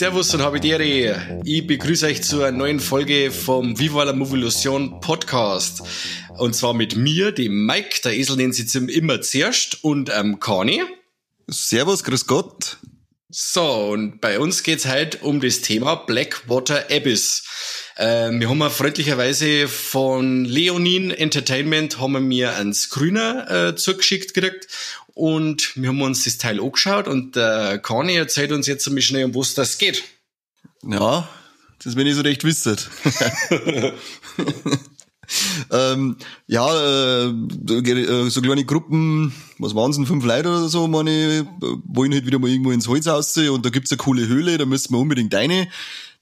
Servus und habe. Ich begrüße euch zu einer neuen Folge vom Viva la Movolution Podcast. Und zwar mit mir, dem Mike, der Esel den sitzt immer zuerst, und ähm, Kani. Servus, grüß Gott. So, und bei uns geht's heute um das Thema Blackwater Abyss. Äh, wir haben freundlicherweise von Leonin Entertainment haben wir mir einen Screener äh, zugeschickt gekriegt und wir haben uns das Teil angeschaut und der Kani erzählt uns jetzt ein bisschen schnell, um was das geht. Ja, das wenn ich so recht wisset. ähm, ja, äh, so kleine Gruppen, was waren es denn, fünf Leute oder so, meine, wollen halt wieder mal irgendwo ins Holz aussehen und da gibt's eine coole Höhle, da müssen wir unbedingt rein.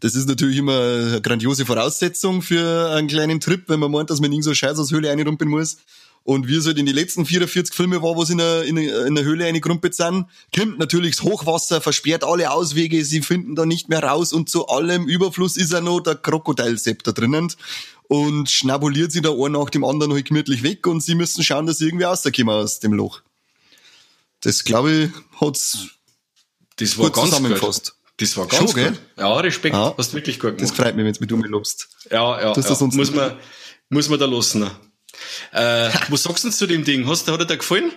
Das ist natürlich immer eine grandiose Voraussetzung für einen kleinen Trip, wenn man meint, dass man in so Scheiß aus Höhle reinrumpeln muss. Und wie es halt in den letzten 44 Filme war, wo sie in der, in der, in der Höhle eine Grumpet sind, kommt natürlich das Hochwasser, versperrt alle Auswege, sie finden da nicht mehr raus und zu allem Überfluss ist ja noch der Krokodilsepp da drinnen und schnabuliert sie da ein nach dem anderen halt gemütlich weg und sie müssen schauen, dass sie irgendwie rauskommen aus dem Loch. Das, glaube ich, hat's das war ganz zusammengefasst. Gut. Das war ganz Schon, gut. Gell? Ja, Respekt. Ja, hast wirklich gut gemacht. Das freut mich, wenn du mich lobst. Ja, ja, das ja. muss man, muss man da lassen. Äh, was sagst du zu dem Ding? Hast, hat dir der gefallen?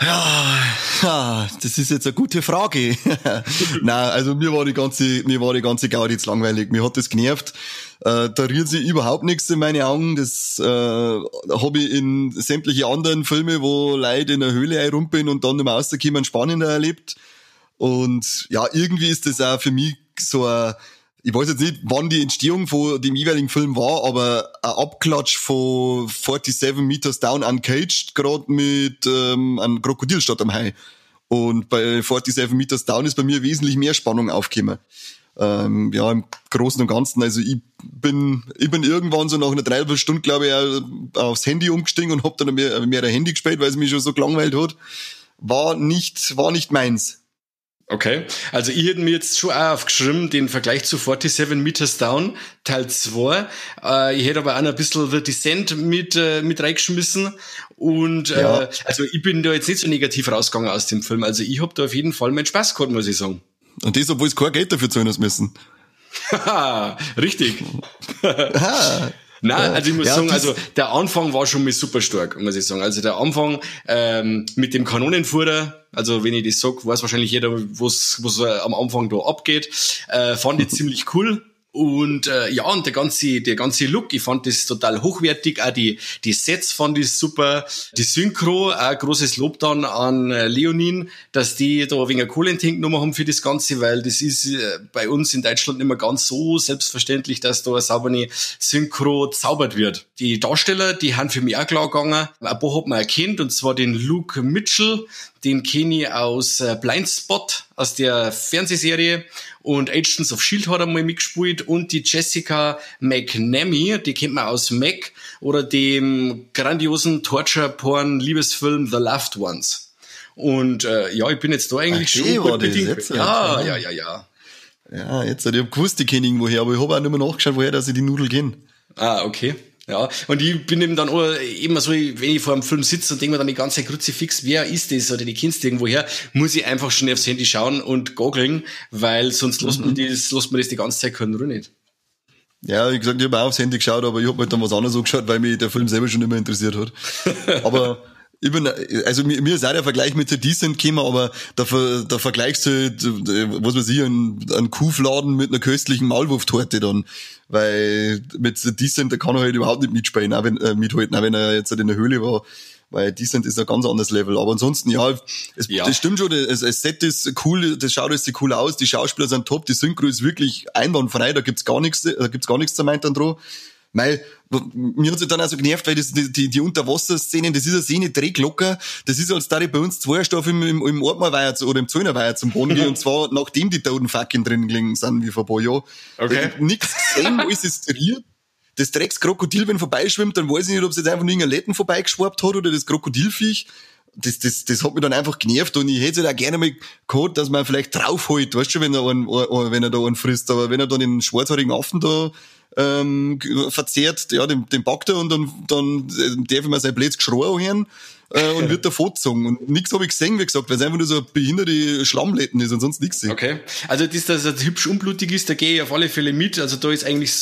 Ja, das ist jetzt eine gute Frage. Nein, also mir war die ganze, mir war die ganze Gaudi jetzt langweilig. Mir hat das genervt. Äh, da rührt sich überhaupt nichts in meine Augen. Das äh, habe ich in sämtliche anderen Filme, wo Leute in der Höhle einrumpeln und dann im Außerkommen spannender erlebt. Und ja, irgendwie ist das auch für mich so ein ich weiß jetzt nicht, wann die Entstehung von dem jeweiligen Film war, aber ein Abklatsch von 47 Meters Down Uncaged, gerade mit ähm, einem Krokodil statt am Hai. Und bei 47 Meters Down ist bei mir wesentlich mehr Spannung aufgekommen. Ähm, ja, im Großen und Ganzen, also ich bin, ich bin irgendwann so nach einer Dreiviertelstunde, glaube ich, aufs Handy umgestiegen und hab dann mehr, mehr ein Handy gespielt, weil es mich schon so gelangweilt hat. War nicht, war nicht meins. Okay, also ich hätte mir jetzt schon auch aufgeschrieben, den Vergleich zu 47 Meters Down, Teil 2. Äh, ich hätte aber auch noch ein bisschen The Descent mit, äh, mit reingeschmissen. Und äh, ja. also ich bin da jetzt nicht so negativ rausgegangen aus dem Film. Also ich habe da auf jeden Fall meinen Spaß gehabt, muss ich sagen. Und das, obwohl es kein Geld dafür zahlen müssen. Haha, richtig. Nein, also ich muss ja, sagen, also der Anfang war schon mal super stark, muss ich sagen. Also der Anfang ähm, mit dem Kanonenfuhrer, also wenn ich das sag, weiß wahrscheinlich jeder, was was am Anfang da abgeht, äh, fand ich ziemlich cool. Und äh, ja, und der ganze, der ganze Look, ich fand das total hochwertig. Auch die, die Sets fand ich super. Die Synchro, auch großes Lob dann an äh, Leonin, dass die da wegen Kohlentank genommen haben für das Ganze, weil das ist äh, bei uns in Deutschland nicht mehr ganz so selbstverständlich, dass da eine saubere Synchro zaubert wird. Die Darsteller, die haben für mich auch klar gegangen. Ein paar hat man erkannt, und zwar den Luke Mitchell, den kenne ich aus äh, Blindspot, aus der Fernsehserie. Und Agents of S.H.I.E.L.D. hat einmal mitgespielt. Und die Jessica McNamee, die kennt man aus Mac oder dem grandiosen Torture-Porn-Liebesfilm The Loved Ones. Und äh, ja, ich bin jetzt da eigentlich Ach, schon gut bedingt. Ja, ja, ja, ja. Ja, jetzt hat ich gewusst, die kenne irgendwoher, aber ich habe auch nicht mehr nachgeschaut, woher dass ich die Nudeln gehen. Ah, okay. Ja, und ich bin eben dann auch immer so, wenn ich vor einem Film sitze und denke mir dann die ganze Kruzifix, wer ist das oder die kennst du irgendwoher, muss ich einfach schnell aufs Handy schauen und goggeln, weil sonst mhm. lässt, man das, lässt man das die ganze Zeit können oder nicht. Ja, wie gesagt, ich habe auch aufs Handy geschaut, aber ich habe halt dann was anderes angeschaut, weil mich der Film selber schon immer interessiert hat. aber ich bin, also mir, mir ist auch der Vergleich mit The Decent gekommen, aber da, da vergleichst du halt, was weiß ich, einen, einen Kuhfladen mit einer köstlichen Maulwurftorte dann. Weil mit The Decent, da kann er halt überhaupt nicht mitspielen, auch wenn, äh, mithalten, auch wenn er jetzt halt in der Höhle war. Weil Decent ist ein ganz anderes Level. Aber ansonsten, ja, es, ja. das stimmt schon, das, das Set ist cool, das schaut alles cool aus, die Schauspieler sind top, die Synchro ist wirklich einwandfrei, da gibt's gar nichts, da gibt's gar nichts zu meinen dran. Weil, mir hat sich dann auch so genervt, weil das, die, die Unterwasserszenen, das ist eine Szene Drehglocker, das ist, als da ich bei uns zwei Stoff im, im, im Ortmalweiher oder im Zöllnerweiher zum Boden gehen, und zwar nachdem die toten Fucking drin gelegen sind, wie vor ein paar Jahren. Okay. Nix gesehen, alles ist striert. das Dreckskrokodil, wenn vorbeischwimmt, dann weiß ich nicht, ob es jetzt einfach nur irgendein Letten vorbeigeschwappt hat oder das Krokodilfiech. Das, das, das hat mich dann einfach genervt und ich hätte es auch gerne mal gehabt, dass man vielleicht draufholt, weißt du, wenn er einen, wenn er da einen frisst, aber wenn er dann den schwarzhaarigen Affen da ähm, verzehrt, ja, den, den packt er und dann, dann darf ich mir sein blödes Geschrei hören äh, und wird davon gezogen. Und nichts habe ich gesehen, wie gesagt, weil es einfach nur so eine behinderte Schlammletten ist und sonst nichts. Okay. Also das, dass er hübsch unblutig ist, da gehe ich auf alle Fälle mit. Also da ist eigentlich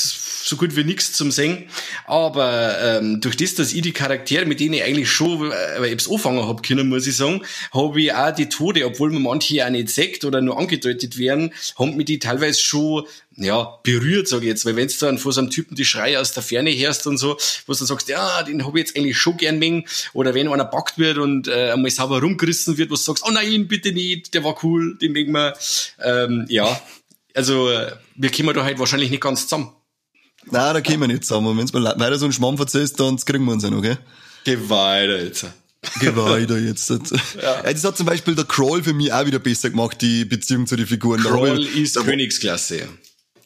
so gut wie nichts zum Singen. Aber ähm, durch das, dass ich die Charaktere, mit denen ich eigentlich schon äh, ich anfangen hab können, muss ich sagen, habe ich auch die Tode, obwohl mir manche auch nicht sagt oder nur angedeutet werden, haben mich die teilweise schon ja, berührt, sage ich jetzt, weil wenn du dann vor so einem Typen die Schreie aus der Ferne hörst und so, wo du dann sagst, ja, den habe ich jetzt eigentlich schon gern mengen, oder wenn einer backt wird und äh, einmal sauber rumgerissen wird, wo du sagst, oh nein, bitte nicht, der war cool, den mengen wir, ähm, ja, also wir kommen da halt wahrscheinlich nicht ganz zusammen. Nein, da kommen wir nicht zusammen. Wenn du weiter so einen Schmamm verzählst, dann kriegen wir uns ja noch, gell? Geh weiter jetzt. Geh weiter jetzt. ja. Das hat zum Beispiel der Crawl für mich auch wieder besser gemacht, die Beziehung zu den Figuren. Crawl ich, ist Königsklasse.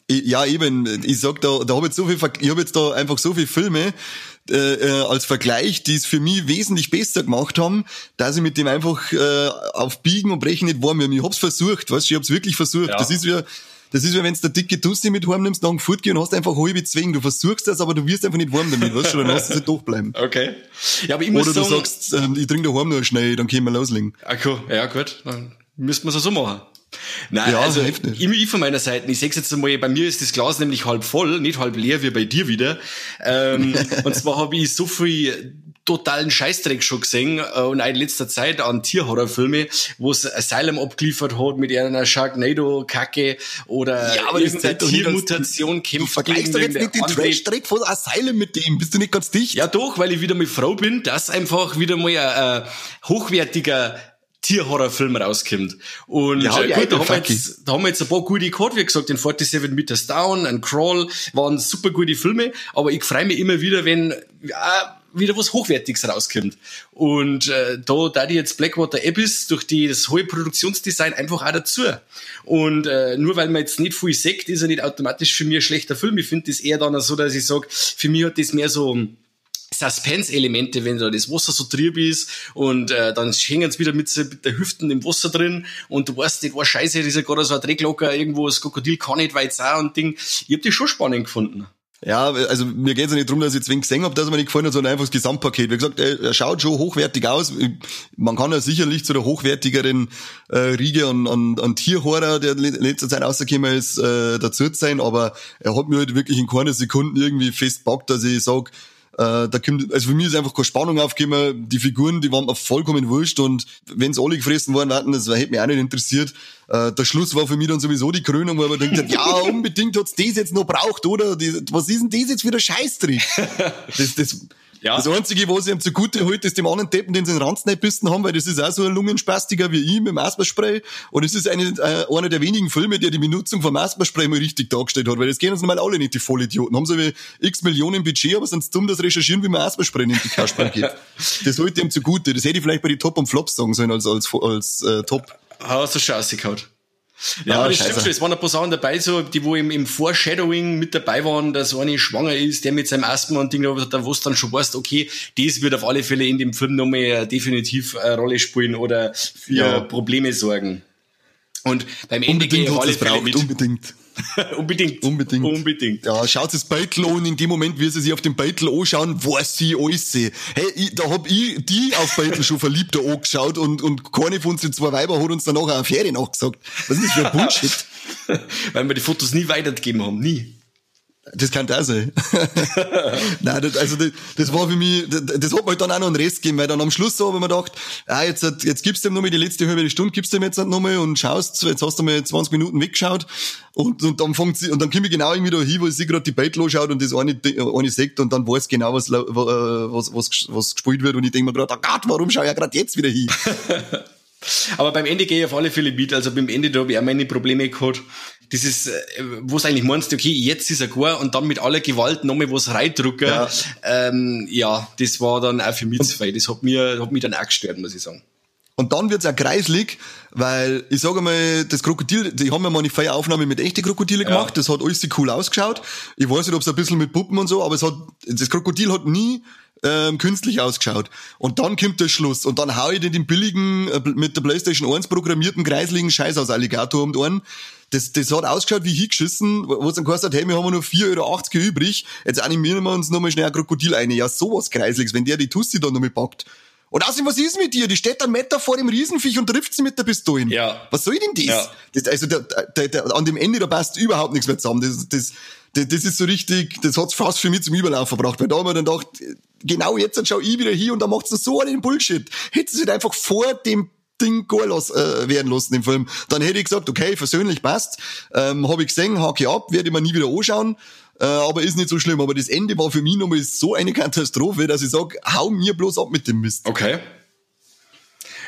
Ja, eben. Ich sag da, da habe jetzt so viel, ich habe jetzt da einfach so viele Filme äh, äh, als Vergleich, die es für mich wesentlich besser gemacht haben, dass ich mit dem einfach äh, auf Biegen und Brechen nicht warm bin. Ich hab's versucht, weißt du, ich hab's wirklich versucht. Ja. Das ist wie das ist wie wenn du der dicke Tussi mit heim nimmst, dann fortgehen und hast einfach halbe Zwingen. Du versuchst das, aber du wirst einfach nicht warm damit, weißt du, dann hast du es nicht bleiben. Okay. Ja, aber ich muss Oder sagen, du sagst, äh, ich trinke daheim nur schnell, dann können wir loslegen. Okay, ja gut, dann müssten wir es so machen. Nein, ja, also ich, ich von meiner Seite, ich sehe jetzt einmal, bei mir ist das Glas nämlich halb voll, nicht halb leer wie bei dir wieder. Ähm, und zwar habe ich so viel totalen Scheißdreck schon gesehen äh, und auch in letzter Zeit an Tierhorrorfilme, wo es Asylum abgeliefert hat mit einer Sharknado-Kacke oder ja, aber irgendeine Tiermutation kämpft. Du vergleichst doch jetzt nicht den Trash-Dreck von Asylum mit dem, bist du nicht ganz dicht? Ja doch, weil ich wieder mal Frau bin, dass einfach wieder mal ein, ein hochwertiger Tierhorrorfilm rauskommt. Und ja, äh, gut, da haben, wir jetzt, da haben wir jetzt ein paar gute gehabt, wie gesagt, den 47 Meters Down, ein Crawl, waren super gute Filme, aber ich freue mich immer wieder, wenn ja, wieder was Hochwertiges rauskommt. Und äh, da, da die jetzt Blackwater ist, durch die, das hohe Produktionsdesign einfach auch dazu. Und äh, nur weil man jetzt nicht viel sagt, ist er nicht automatisch für mich ein schlechter Film. Ich finde das eher dann so, dass ich sage, für mich hat das mehr so Suspense-Elemente, wenn da das Wasser so trieb ist und äh, dann hängen sie wieder mit, mit der Hüften im Wasser drin und du weißt nicht, was scheiße, das ist gerade so ein Drecklocker, irgendwo das Krokodil kann nicht weit sein und Ding. Ich hab das schon spannend gefunden. Ja, also mir geht's ja nicht darum, dass ich zwingend gesehen habe, dass mir nicht gefallen hat, sondern einfach das Gesamtpaket. Wie gesagt, er schaut schon hochwertig aus. Man kann ja sicherlich zu der hochwertigeren äh, Riege an, an, an Tierhorror, der in letzter Zeit rausgekommen ist, äh, dazu sein, aber er hat mir halt wirklich in keiner Sekunde irgendwie festpackt, dass ich sage, äh, da kommt, also für mich ist einfach keine Spannung aufgekommen. Die Figuren, die waren mir vollkommen wurscht und wenn sie alle gefressen worden wären, das hätte mich auch nicht interessiert. Äh, der Schluss war für mich dann sowieso die Krönung, weil man denkt, ja, unbedingt hat's das jetzt noch braucht, oder? Die, was ist denn das jetzt für der Scheißtrick? Das, das, ja. Das Einzige, was ich ihm zugute halte, ist dem anderen Deppen, den sie in Ranznäpisten haben, weil das ist auch so ein Lungenspastiker wie ich mit dem Asperspray. Und es ist eine, äh, einer der wenigen Filme, der die Benutzung vom Asperspray mal richtig dargestellt hat, weil das kennen uns normal alle nicht, die Vollidioten. Haben so wie x Millionen Budget, aber sind dumm, das recherchieren, wie man Asperspray in die Kasperl gibt. das halte ich ihm zugute. Das hätte ich vielleicht bei den Top und Flops sagen sollen als, als, als, äh, Top. Hast du Chance gehabt? Ja, ah, das stimmt schon. Es waren ein paar Sachen dabei, so, die wo im, im Foreshadowing mit dabei waren, dass eine schwanger ist, der mit seinem Asthma und Ding, da wo es dann schon weißt, okay, das wird auf alle Fälle in dem Film nochmal definitiv eine Rolle spielen oder für ja. Probleme sorgen. Und beim Ende gehe ich auf alle Fälle mit. Unbedingt. Unbedingt. Unbedingt. Unbedingt. Ja, schaut das Beitel an, in dem Moment, wie sie sich auf den Beitel anschauen, weiß sie alles. Hey, ich, da hab ich die auf Beitel schon verliebt angeschaut und, und keine von uns zwei Weiber hat uns dann nachher eine Fähre nachgesagt. Was ist das für ein Bullshit? Weil wir die Fotos nie weitergegeben haben, nie. Das kann da sein. Nein, das, also das, das war für mich, das, das hat mir halt dann auch noch einen Rest gegeben, weil dann am Schluss so habe ich mir gedacht, ah, jetzt, jetzt gibst du ihm nochmal die letzte halbe Stunde, gibst du ihm jetzt nochmal und schaust, jetzt hast du mal 20 Minuten weggeschaut und, und dann fängt sie, und dann komme ich genau irgendwie da hin, wo sie gerade die Beitel anschaut und das eine, eine sagt und dann weiß genau, was, was, was, was gespielt wird und ich denke mir gerade, oh Gott, warum schaue ich ja gerade jetzt wieder hin? Aber beim Ende gehe ich auf alle Fälle mit. Also beim Ende, da habe ich auch meine Probleme gehabt dieses, äh, wo es eigentlich meinst, okay, jetzt ist er gut und dann mit aller Gewalt nochmal was reindrucken, ja. Ähm, ja, das war dann auch für mich zu weit. Das hat mir, hat mich dann auch gestört, muss ich sagen. Und dann wird's auch kreislig, weil ich sage mal, das Krokodil, die haben ja mal eine freie Aufnahme mit echten Krokodile gemacht, ja. das hat alles cool ausgeschaut. Ich weiß nicht, ob es ein bisschen mit Puppen und so, aber es hat, das Krokodil hat nie ähm, künstlich ausgeschaut. Und dann kommt der Schluss. Und dann hau ich den billigen, äh, mit der Playstation 1 programmierten kreisligen Scheiß aus Alligator um die Ohren. Das, das hat ausgeschaut wie hingeschissen, wo es dann gesagt hat, hey, wir haben nur 4,80 Euro übrig, jetzt animieren wir uns nochmal schnell ein Krokodil ein. Ja, sowas Kreisliges, wenn der die Tussi dann nochmal packt. Und außerdem, was ist mit dir? Die steht einen Meter vor dem Riesenviech und trifft sie mit der Pistole. Ja. Was soll denn das? Ja. das also der, der, der, an dem Ende, da passt überhaupt nichts mehr zusammen. Das, das, das, ist so richtig, das hat's fast für mich zum Überlauf verbracht. Weil da haben wir dann gedacht, genau jetzt schau ich wieder hier und dann macht's so einen Bullshit. Hättest du einfach vor dem Ding gar los, äh, werden lassen im Film. Dann hätte ich gesagt, okay, versöhnlich passt. Ähm, habe ich gesehen, hake ab, werde ich mir nie wieder anschauen. Äh, aber ist nicht so schlimm. Aber das Ende war für mich nochmal so eine Katastrophe, dass ich sage, hau mir bloß ab mit dem Mist. Okay.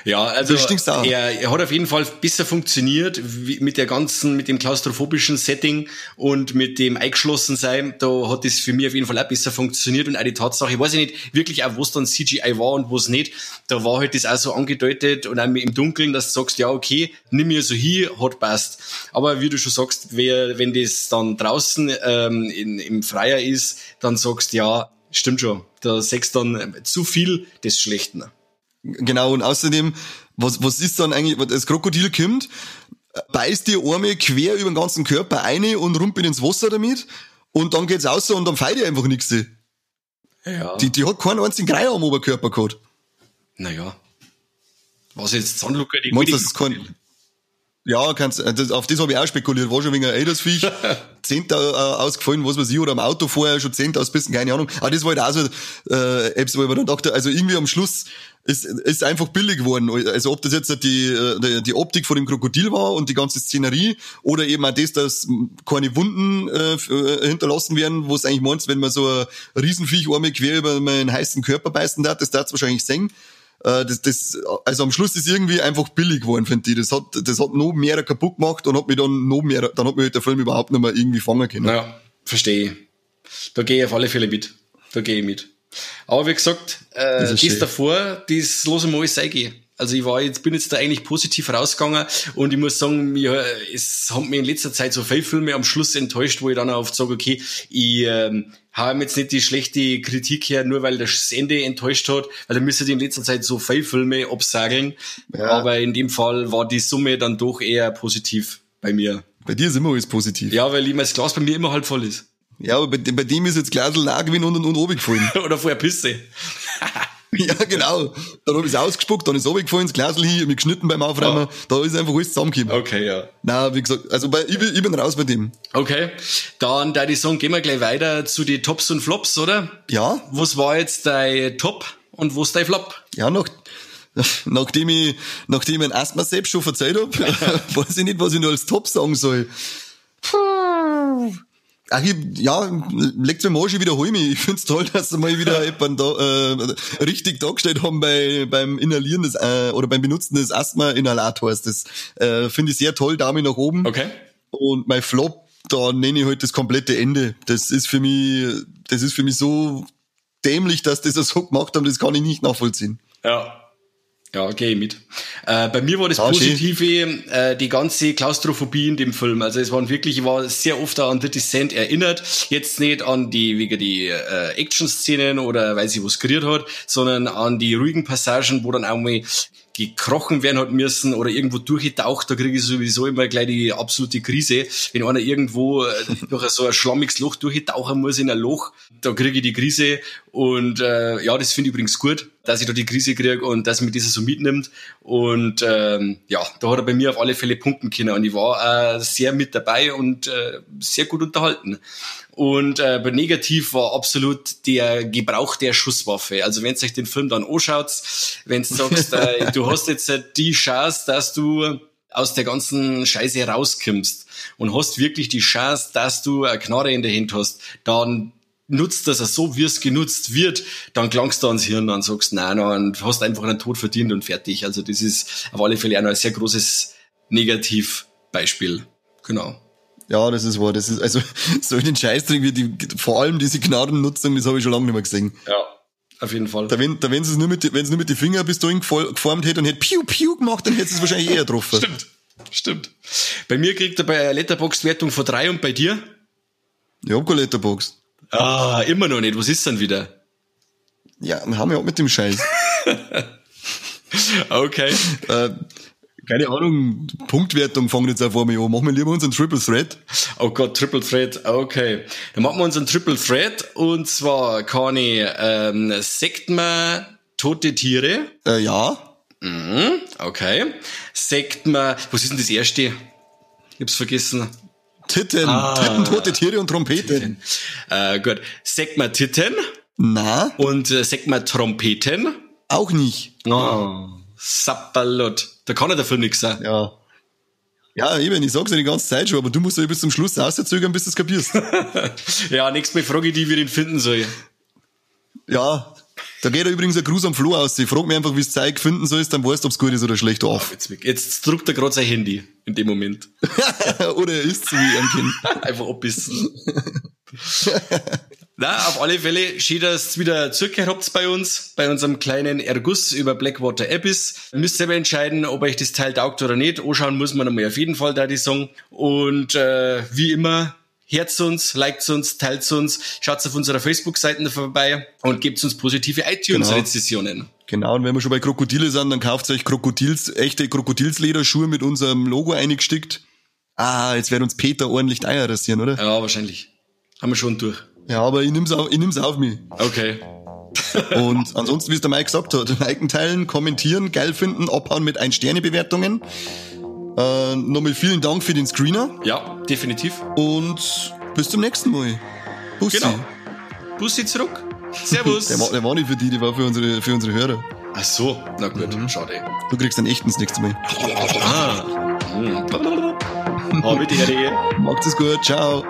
Ja, also er, er hat auf jeden Fall besser funktioniert mit der ganzen, mit dem klaustrophobischen Setting und mit dem eingeschlossen sein. Da hat es für mich auf jeden Fall auch besser funktioniert und auch die Tatsache, ich weiß nicht wirklich auch, was dann CGI war und was nicht. Da war halt das auch so angedeutet und auch im Dunkeln, dass du sagst, ja, okay, nimm mir so hier, hat passt. Aber wie du schon sagst, wer, wenn das dann draußen ähm, in, im Freier ist, dann sagst ja, stimmt schon. Da sagst dann zu viel des Schlechten. Genau, und außerdem, was, was ist dann eigentlich, das Krokodil kommt, beißt die Arme quer über den ganzen Körper eine und rumpelt ins Wasser damit und dann geht's raus und dann feiert einfach nichts. Ja. Die, die hat keinen einzigen Grei am Oberkörper gehabt. Naja. Was jetzt Zahnlucker, die Meinst, das ist kein, ja, kannst, äh, das, auf das habe ich auch spekuliert. War schon wegen ein Ältersviech, Zehnter äh, ausgefallen, was weiß ich, oder am Auto vorher schon Zehnter ausbissen, keine Ahnung. Aber das war halt auch so, äh, Apps, wo ich mir dann dachte, also irgendwie am Schluss ist, ist einfach billig geworden. Also ob das jetzt die, äh, die, Optik von dem Krokodil war und die ganze Szenerie oder eben auch das, dass keine Wunden äh, äh hinterlassen werden, wo es eigentlich meinst, wenn man so ein Riesenviech einmal quer über meinen heißen Körper beißen darf, das darf es wahrscheinlich sehen. Äh, das, das, also am Schluss ist irgendwie einfach billig geworden, finde ich. Das hat, das hat noch mehr kaputt gemacht und hat mich dann noch mehr, dann hat mich halt der Film überhaupt nicht mehr irgendwie fangen können. Ja, verstehe. Da gehe ich auf alle Fälle mit. Da gehe ich mit. Aber wie gesagt, äh, das, das davor, das ich mal alles eingehen. Also ich war jetzt, bin jetzt da eigentlich positiv rausgegangen und ich muss sagen, mir, es haben mir in letzter Zeit so viele Filme am Schluss enttäuscht, wo ich dann oft sage, okay, ich ähm, habe jetzt nicht die schlechte Kritik her, nur weil das Ende enttäuscht hat, weil da müsste in letzter Zeit so viele Filme absageln. Ja. Aber in dem Fall war die Summe dann doch eher positiv bei mir. Bei dir ist immer alles positiv. Ja, weil immer das Glas bei mir immer halb voll ist. Ja, aber bei, bei dem ist jetzt Glasl gewesen und, und, und oben gefallen. Oder vorher Pisse. Ja, genau. Dann habe ich es ausgespuckt, dann ist es runtergefallen, das Glasl hier, mich geschnitten beim Aufräumen. Ja. Da ist einfach alles zusammengekommen. Okay, ja. Na, wie gesagt, also bei, ich, bin, ich bin raus bei dem. Okay. Dann, da die Song, gehen wir gleich weiter zu den Tops und Flops, oder? Ja. Was war jetzt dein Top und was dein Flop? Ja, nach, nachdem ich, nachdem ich ein Asthma selbst schon erzählt habe, weiß ich nicht, was ich nur als Top sagen soll. Puh. Ach, ich, ja, legt mir mal schon wiederhol mich. Ich find's toll, dass sie mal wieder jemanden da, äh, richtig dargestellt haben bei, beim Inhalieren des, äh, oder beim Benutzen des Asthma-Inhalators. Das äh, finde ich sehr toll, Daumen nach oben. Okay. Und mein Flop, da nenne ich halt das komplette Ende. Das ist für mich, das ist für mich so dämlich, dass das so gemacht haben, das kann ich nicht nachvollziehen. Ja. Ja, gehe mit. Äh, bei mir war das Positive äh, die ganze Klaustrophobie in dem Film. Also es waren wirklich, ich war sehr oft an The Descent erinnert. Jetzt nicht an die, wegen die äh, Action-Szenen oder weil sie was kreiert hat, sondern an die ruhigen Passagen, wo dann auch mal gekrochen werden hat müssen oder irgendwo durchgetaucht, da kriege ich sowieso immer gleich die absolute Krise. Wenn einer irgendwo äh, durch so ein schlammiges Loch durchtauchen muss in ein Loch, da kriege ich die Krise. Und äh, ja, das finde ich übrigens gut, dass ich da die Krise kriege und dass mich das so mitnimmt. Und ähm, ja, da hat er bei mir auf alle Fälle punkten können. Und ich war äh, sehr mit dabei und äh, sehr gut unterhalten. Und äh, bei negativ war absolut der Gebrauch der Schusswaffe. Also wenn euch den Film dann anschaut, wenn du sagst, äh, du hast jetzt äh, die Chance, dass du aus der ganzen Scheiße rauskommst und hast wirklich die Chance, dass du eine Knarre in der Hand hast, dann nutzt das so, wie es genutzt wird, dann klangst du ans Hirn und sagst, nein, nein, und hast einfach einen Tod verdient und fertig. Also das ist auf alle Fälle auch noch ein sehr großes Negativbeispiel. Genau. Ja, das ist wahr. Das ist, also, so den Scheißdreck wie die, vor allem diese Gnadennutzung, das habe ich schon lange nicht mehr gesehen. Ja. Auf jeden Fall. Da wenn, da wenn sie nur mit, wenn sie nur mit den Fingern bis dahin geformt hätte und hätte Piu Piu gemacht, dann hätte sie es wahrscheinlich eher getroffen. Stimmt. Stimmt. Bei mir kriegt er bei Letterbox-Wertung von drei und bei dir? Ich hab keine Letterbox. Ah, immer noch nicht. Was ist dann wieder? Ja, wir haben ja auch mit dem Scheiß. okay. Äh, keine Ahnung, Punktwertung fangen jetzt auf einmal an. Machen wir lieber unseren Triple Threat. Oh Gott, Triple Threat, okay. Dann machen wir unseren Triple Threat und zwar ich, ähm, sagt man tote Tiere? Äh, ja. Mhm, okay. Sagt man, was ist denn das erste? Ich hab's vergessen. Titten, ah, Titten, tote Tiere und Trompeten. Äh, gut. Sagt man Titten? Na? Und äh, sagt man Trompeten? Auch nicht. Oh, Sapperlot. Da kann ja der Film nichts sein. Ja. Ja, eben, ich sag's ja die ganze Zeit schon, aber du musst ja bis zum Schluss auszögern, bis du es kapierst. ja, nächstes Mal frage ich die, wie ich ihn finden soll. Ja, da geht er übrigens ein Gruß am Floh aus. Ich frag mich einfach, wie es Zeug finden soll, dann weißt du, ob's gut ist oder schlecht auf. Jetzt, jetzt drückt er gerade sein Handy in dem Moment. oder er isst so wie ein Kind. einfach abbissen. Na, auf alle Fälle schön, dass ihr wieder zurückgehört habt bei uns, bei unserem kleinen Erguss über Blackwater Abyss. Ihr müsst selber entscheiden, ob euch das Teil taugt oder nicht. Anschauen muss man einmal auf jeden Fall da die Song. Und äh, wie immer, Herz uns, liked uns, teilt uns, schaut auf unserer Facebook-Seite vorbei und gebt uns positive iTunes-Rezessionen. Genau. genau, und wenn wir schon bei Krokodile sind, dann kauft euch Krokodils, echte Krokodilslederschuhe mit unserem Logo eingestickt. Ah, jetzt wird uns Peter ordentlich die Eier rasieren, oder? Ja, wahrscheinlich. Haben wir schon durch. Ja, aber ich nimm's auf, ich nimm's auf mich. Okay. Und ansonsten, wie es der Mike gesagt hat, liken, teilen, kommentieren, geil finden, abhauen mit Ein-Sterne-Bewertungen. Äh, nochmal vielen Dank für den Screener. Ja, definitiv. Und bis zum nächsten Mal. Bussi. Genau. Bussi zurück. Servus. der, war, der war nicht für die, der war für unsere, für unsere Hörer. Ach so, na gut, mhm. schade. Du kriegst einen echten nächste Mal. Ah. Hm. Oh, bitte, Macht's es gut, ciao.